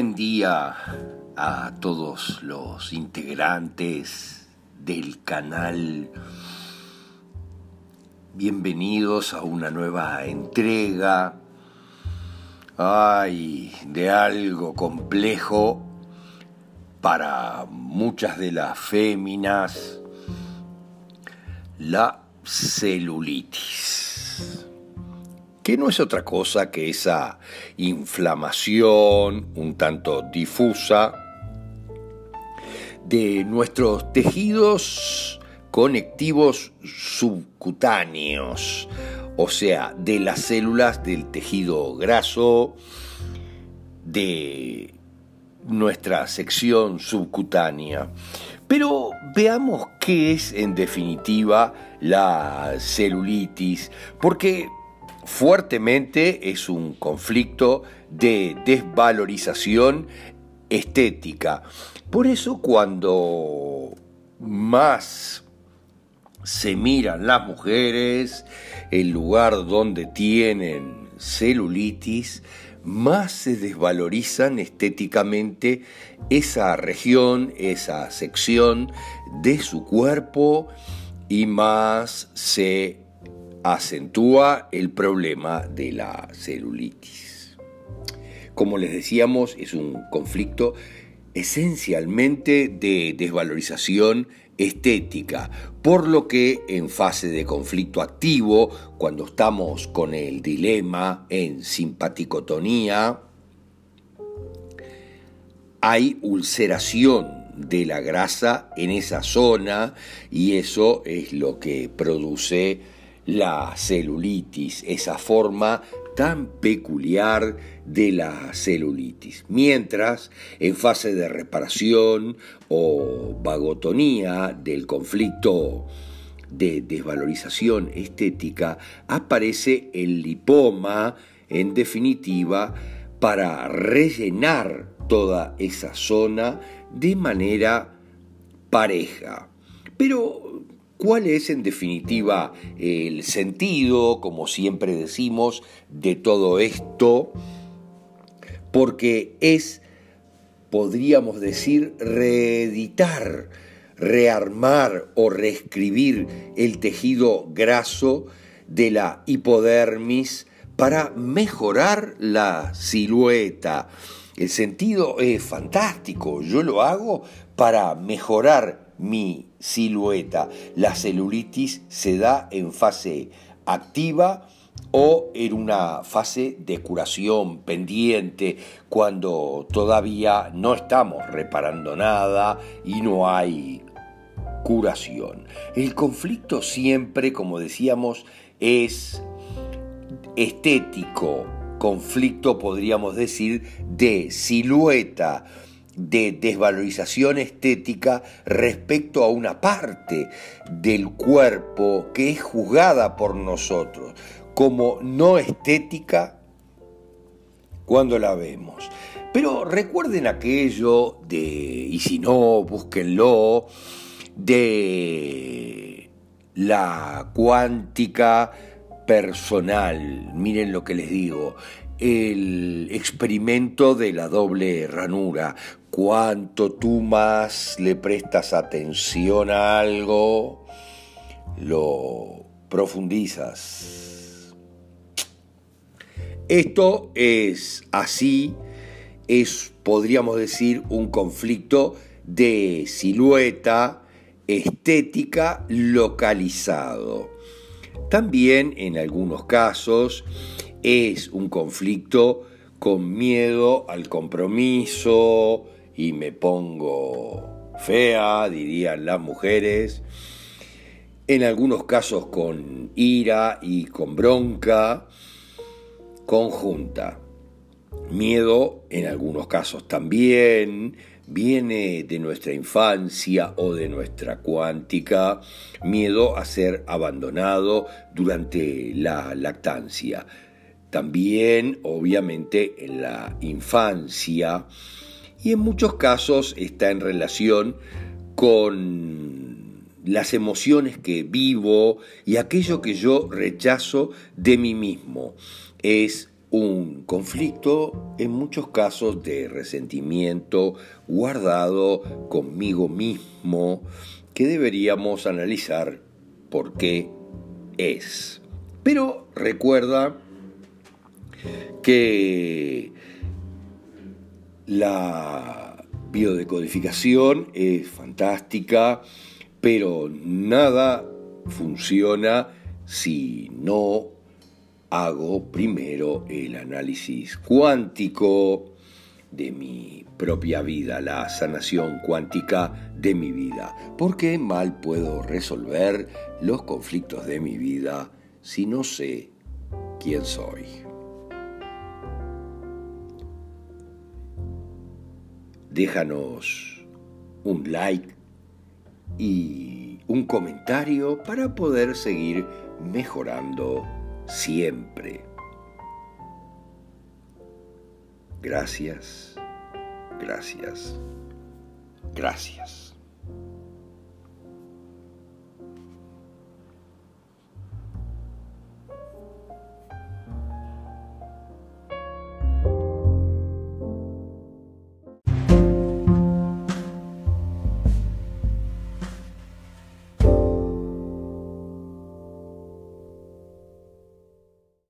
Buen día a todos los integrantes del canal. Bienvenidos a una nueva entrega. Ay, de algo complejo para muchas de las féminas, la celulitis que no es otra cosa que esa inflamación un tanto difusa de nuestros tejidos conectivos subcutáneos, o sea, de las células del tejido graso, de nuestra sección subcutánea. Pero veamos qué es en definitiva la celulitis, porque fuertemente es un conflicto de desvalorización estética. Por eso cuando más se miran las mujeres, el lugar donde tienen celulitis, más se desvalorizan estéticamente esa región, esa sección de su cuerpo y más se acentúa el problema de la celulitis. Como les decíamos, es un conflicto esencialmente de desvalorización estética, por lo que en fase de conflicto activo, cuando estamos con el dilema en simpaticotonía, hay ulceración de la grasa en esa zona y eso es lo que produce la celulitis, esa forma tan peculiar de la celulitis. Mientras, en fase de reparación o vagotonía del conflicto de desvalorización estética, aparece el lipoma, en definitiva, para rellenar toda esa zona de manera pareja. Pero ¿Cuál es en definitiva el sentido, como siempre decimos, de todo esto? Porque es, podríamos decir, reeditar, rearmar o reescribir el tejido graso de la hipodermis para mejorar la silueta. El sentido es fantástico, yo lo hago para mejorar mi silueta. La celulitis se da en fase activa o en una fase de curación pendiente cuando todavía no estamos reparando nada y no hay curación. El conflicto siempre, como decíamos, es estético, conflicto podríamos decir de silueta de desvalorización estética respecto a una parte del cuerpo que es juzgada por nosotros como no estética cuando la vemos. Pero recuerden aquello de, y si no, búsquenlo, de la cuántica personal. Miren lo que les digo el experimento de la doble ranura. Cuanto tú más le prestas atención a algo, lo profundizas. Esto es así, es, podríamos decir, un conflicto de silueta estética localizado. También en algunos casos es un conflicto con miedo al compromiso y me pongo fea, dirían las mujeres, en algunos casos con ira y con bronca conjunta. Miedo en algunos casos también. Viene de nuestra infancia o de nuestra cuántica, miedo a ser abandonado durante la lactancia. También obviamente en la infancia y en muchos casos está en relación con las emociones que vivo y aquello que yo rechazo de mí mismo. Es un conflicto en muchos casos de resentimiento guardado conmigo mismo que deberíamos analizar por qué es. Pero recuerda que la biodecodificación es fantástica, pero nada funciona si no hago primero el análisis cuántico de mi propia vida, la sanación cuántica de mi vida. porque mal puedo resolver los conflictos de mi vida si no sé quién soy? Déjanos un like y un comentario para poder seguir mejorando siempre. Gracias, gracias, gracias.